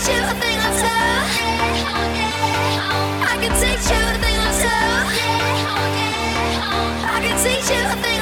I can teach you a thing or two. I can teach you a thing.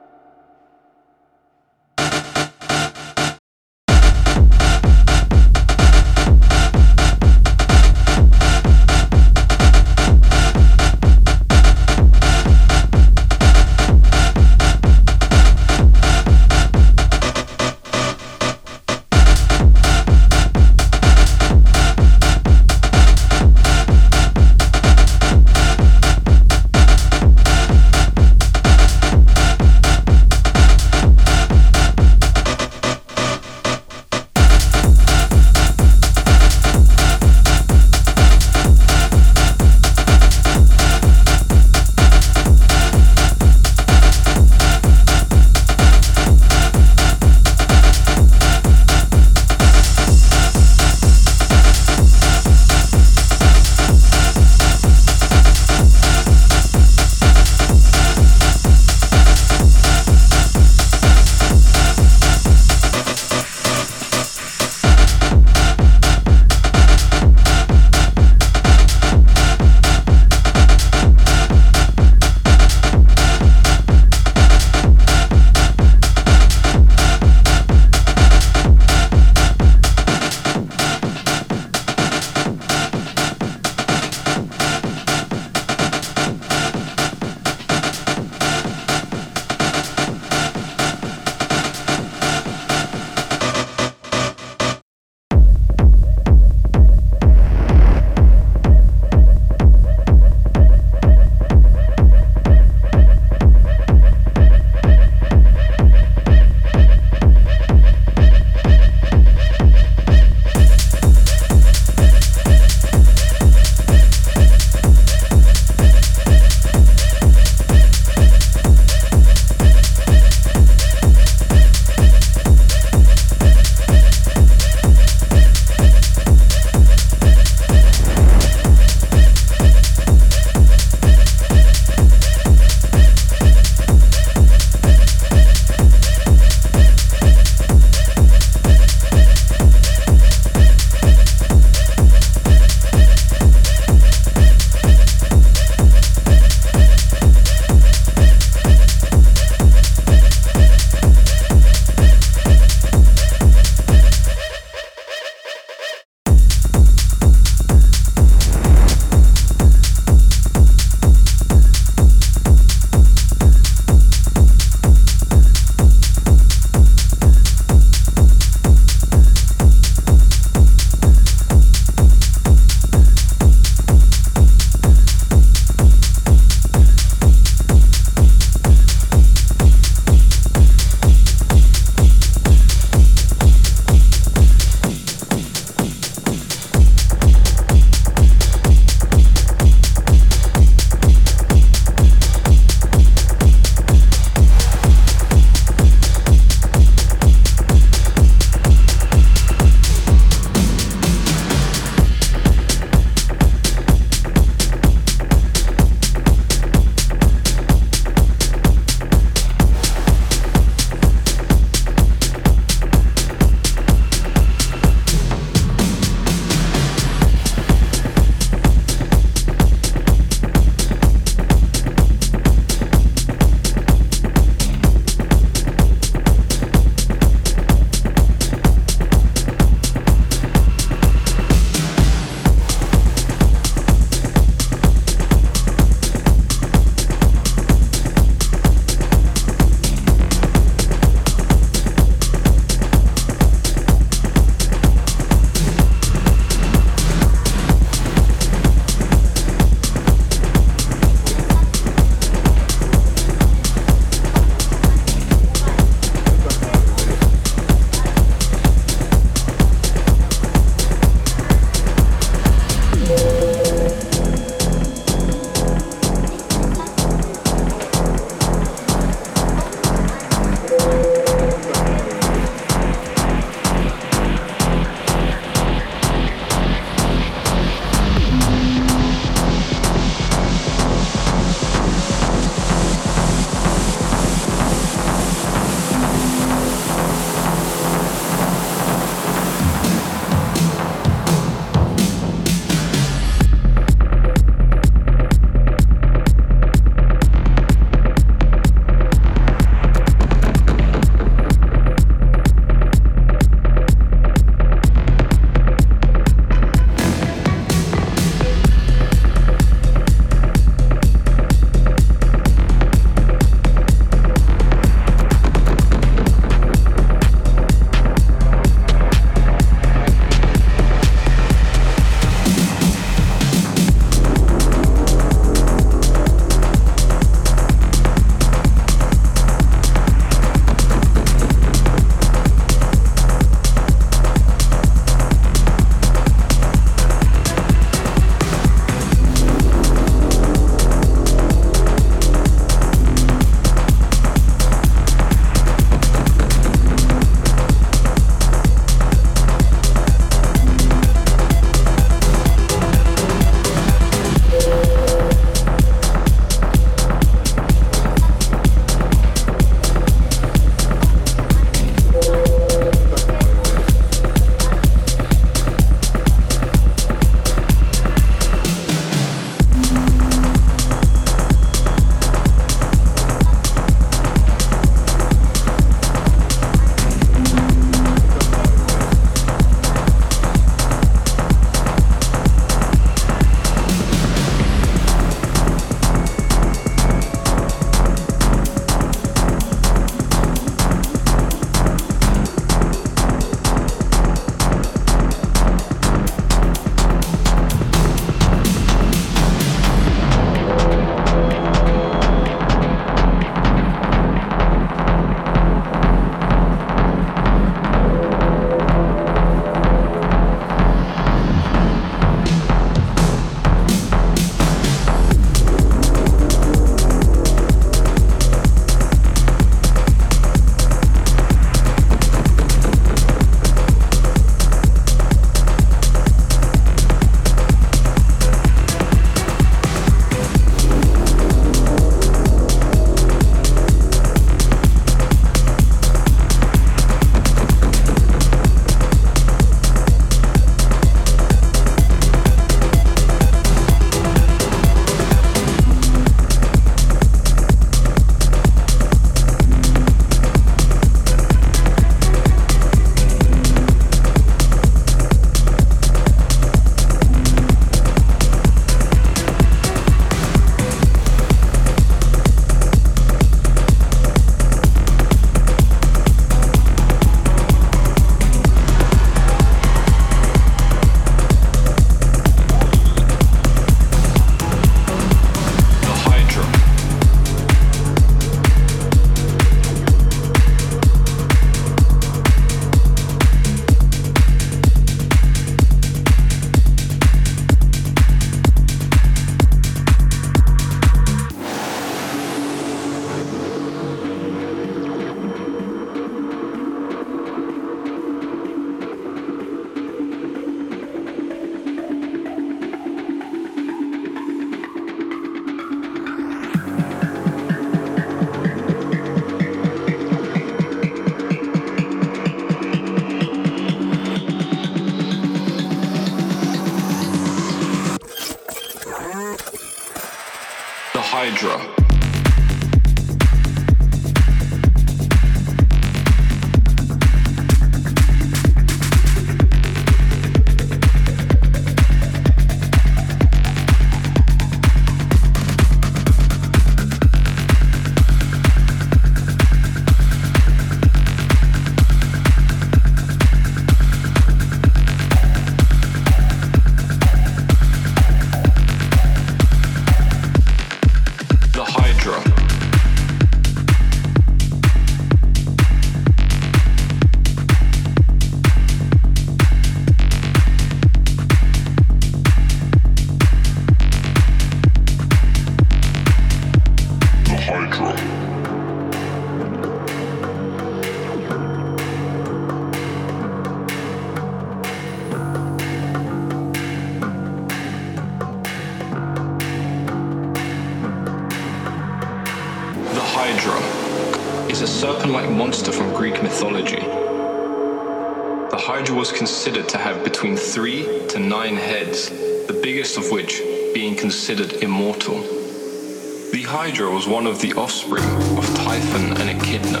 The Hydra was one of the offspring of Typhon and Echidna,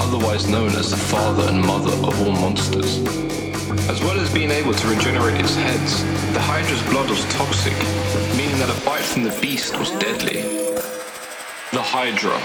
otherwise known as the father and mother of all monsters. As well as being able to regenerate its heads, the Hydra's blood was toxic, meaning that a bite from the beast was deadly. The Hydra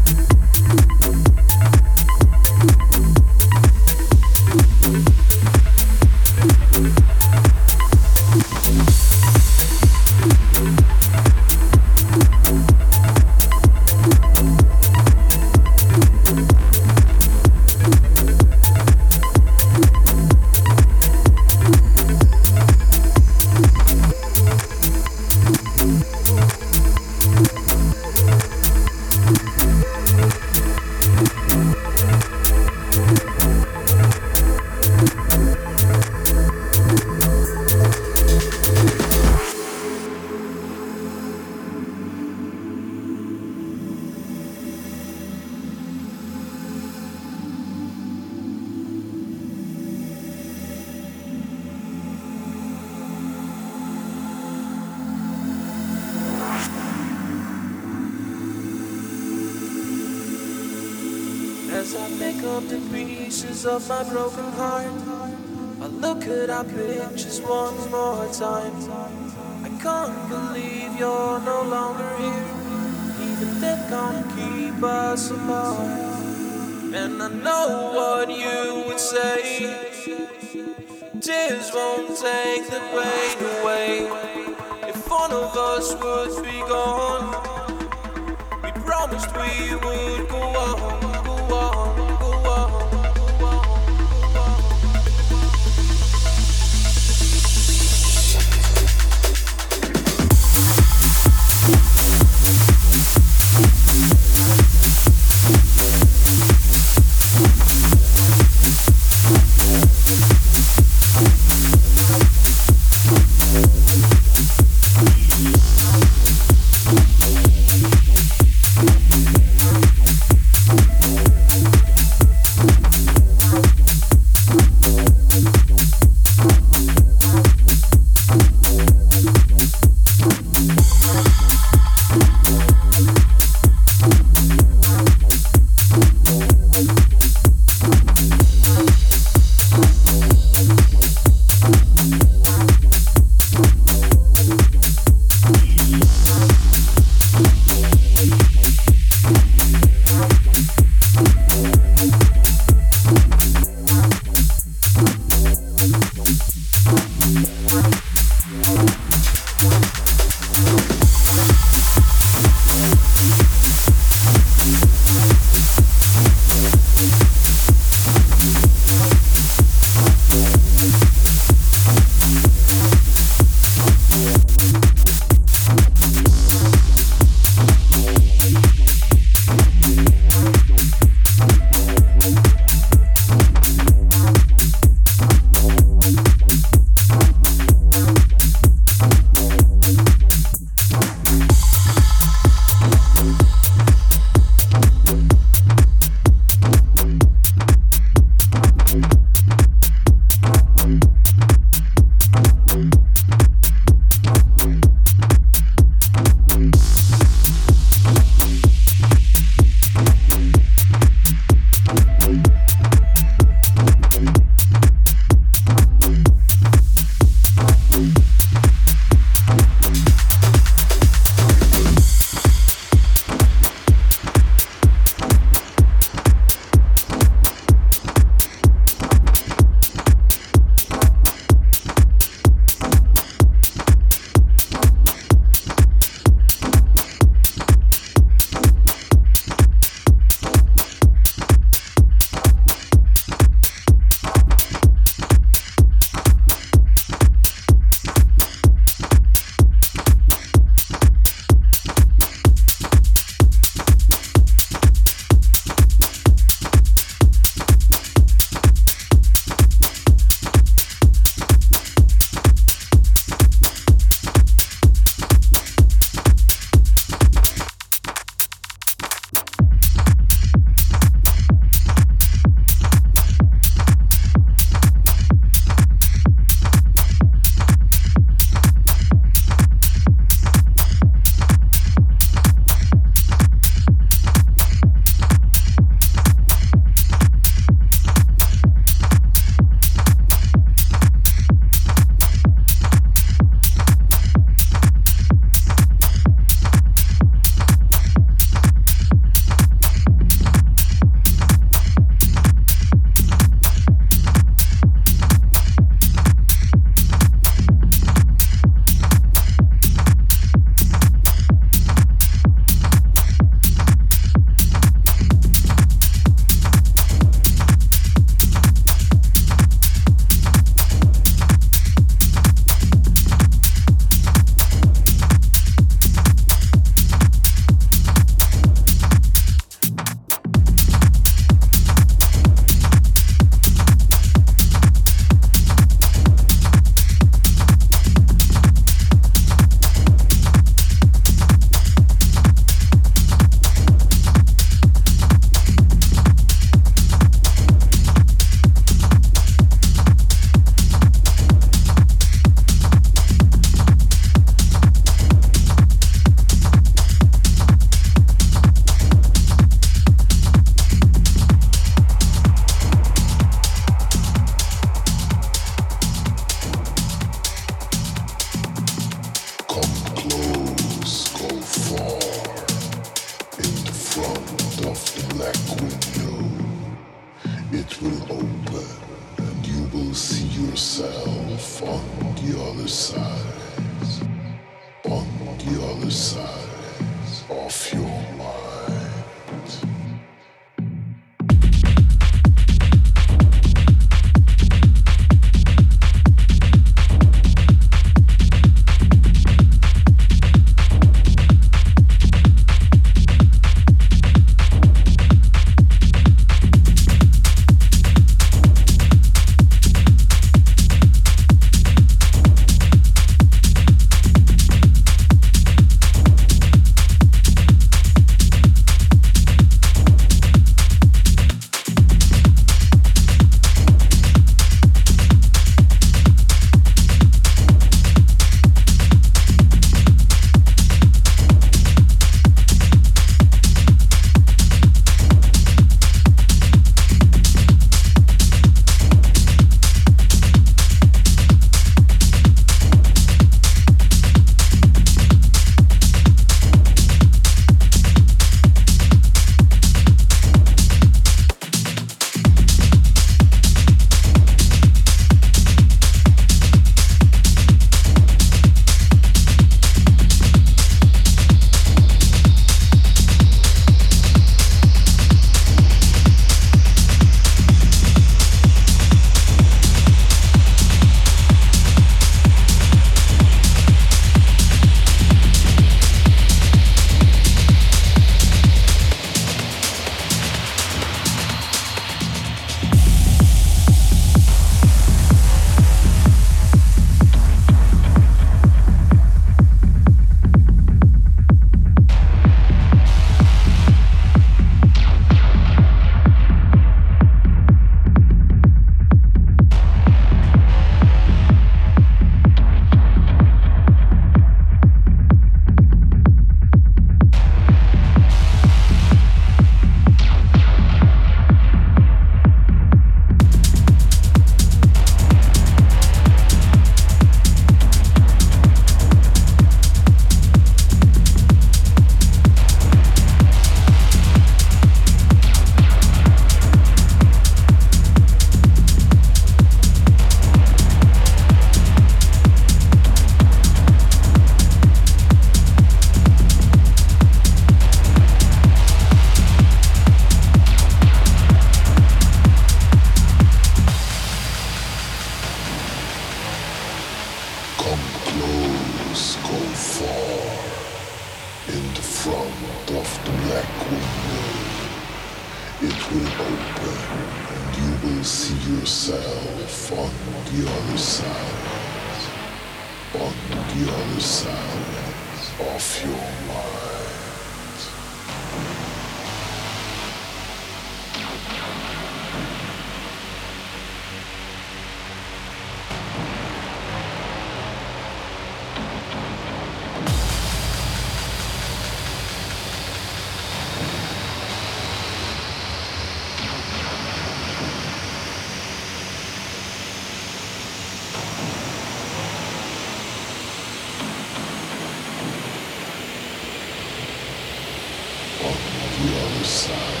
realms sounds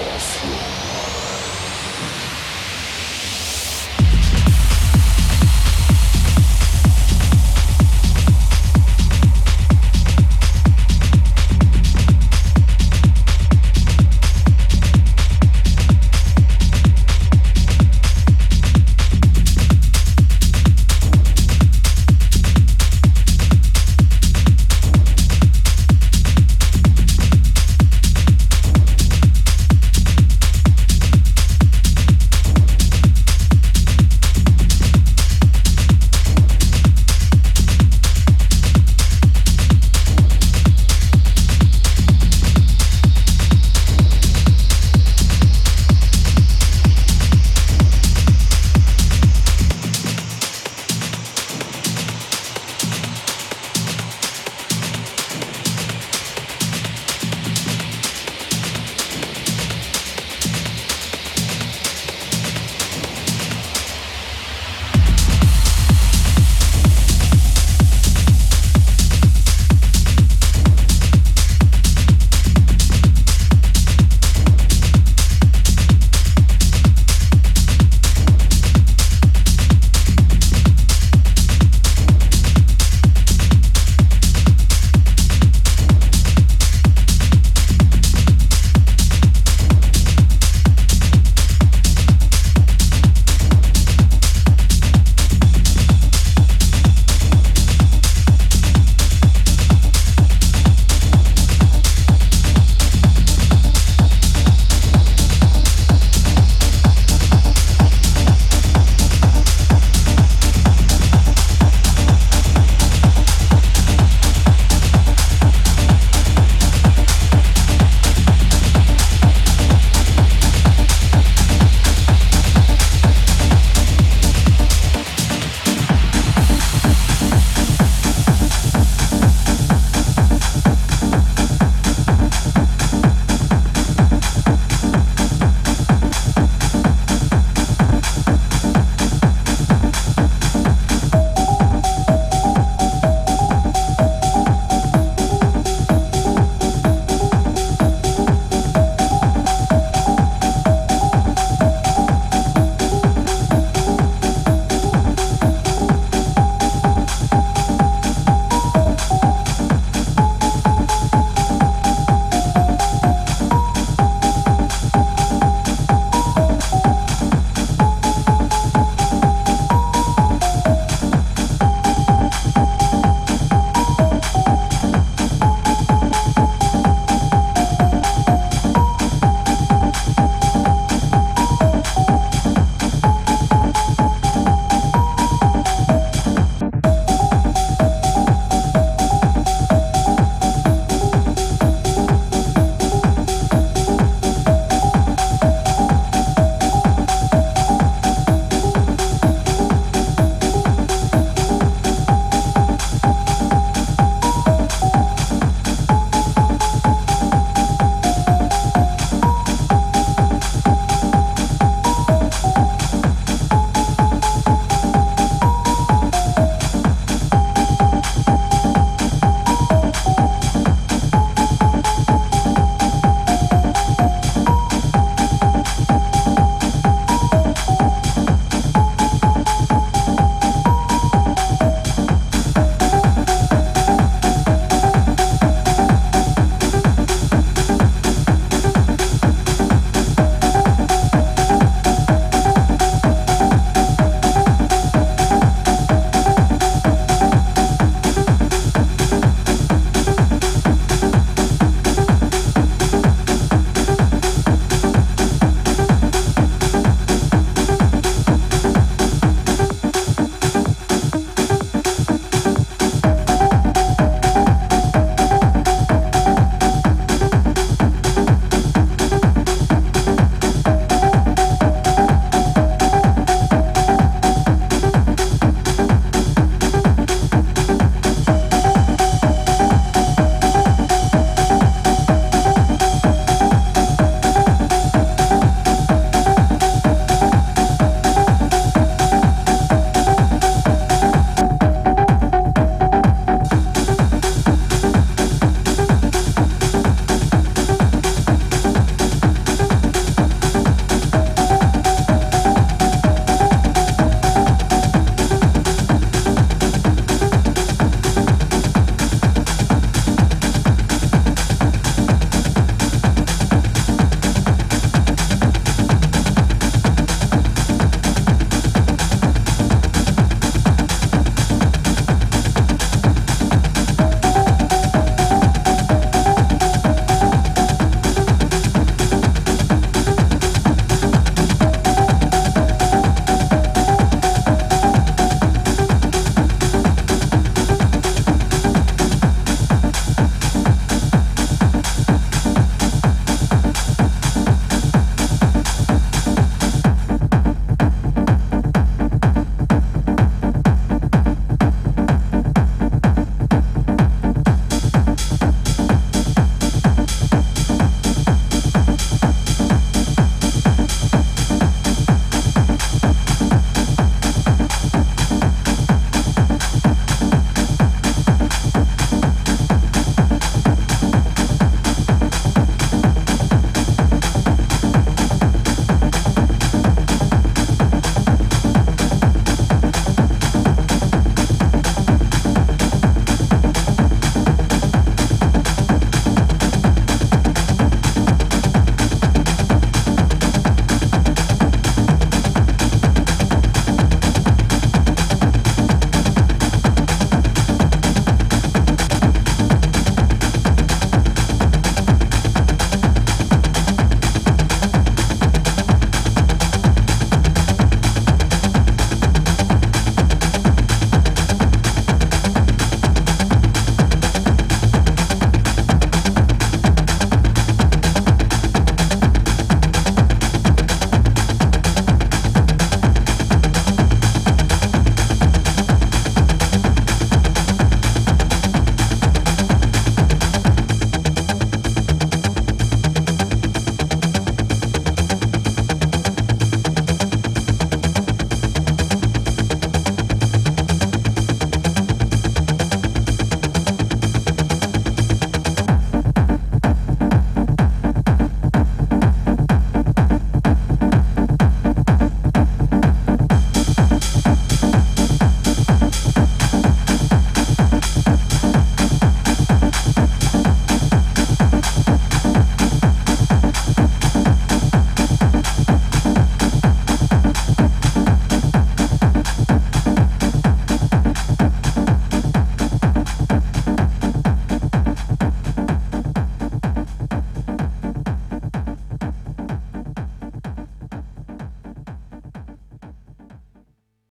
of your mind.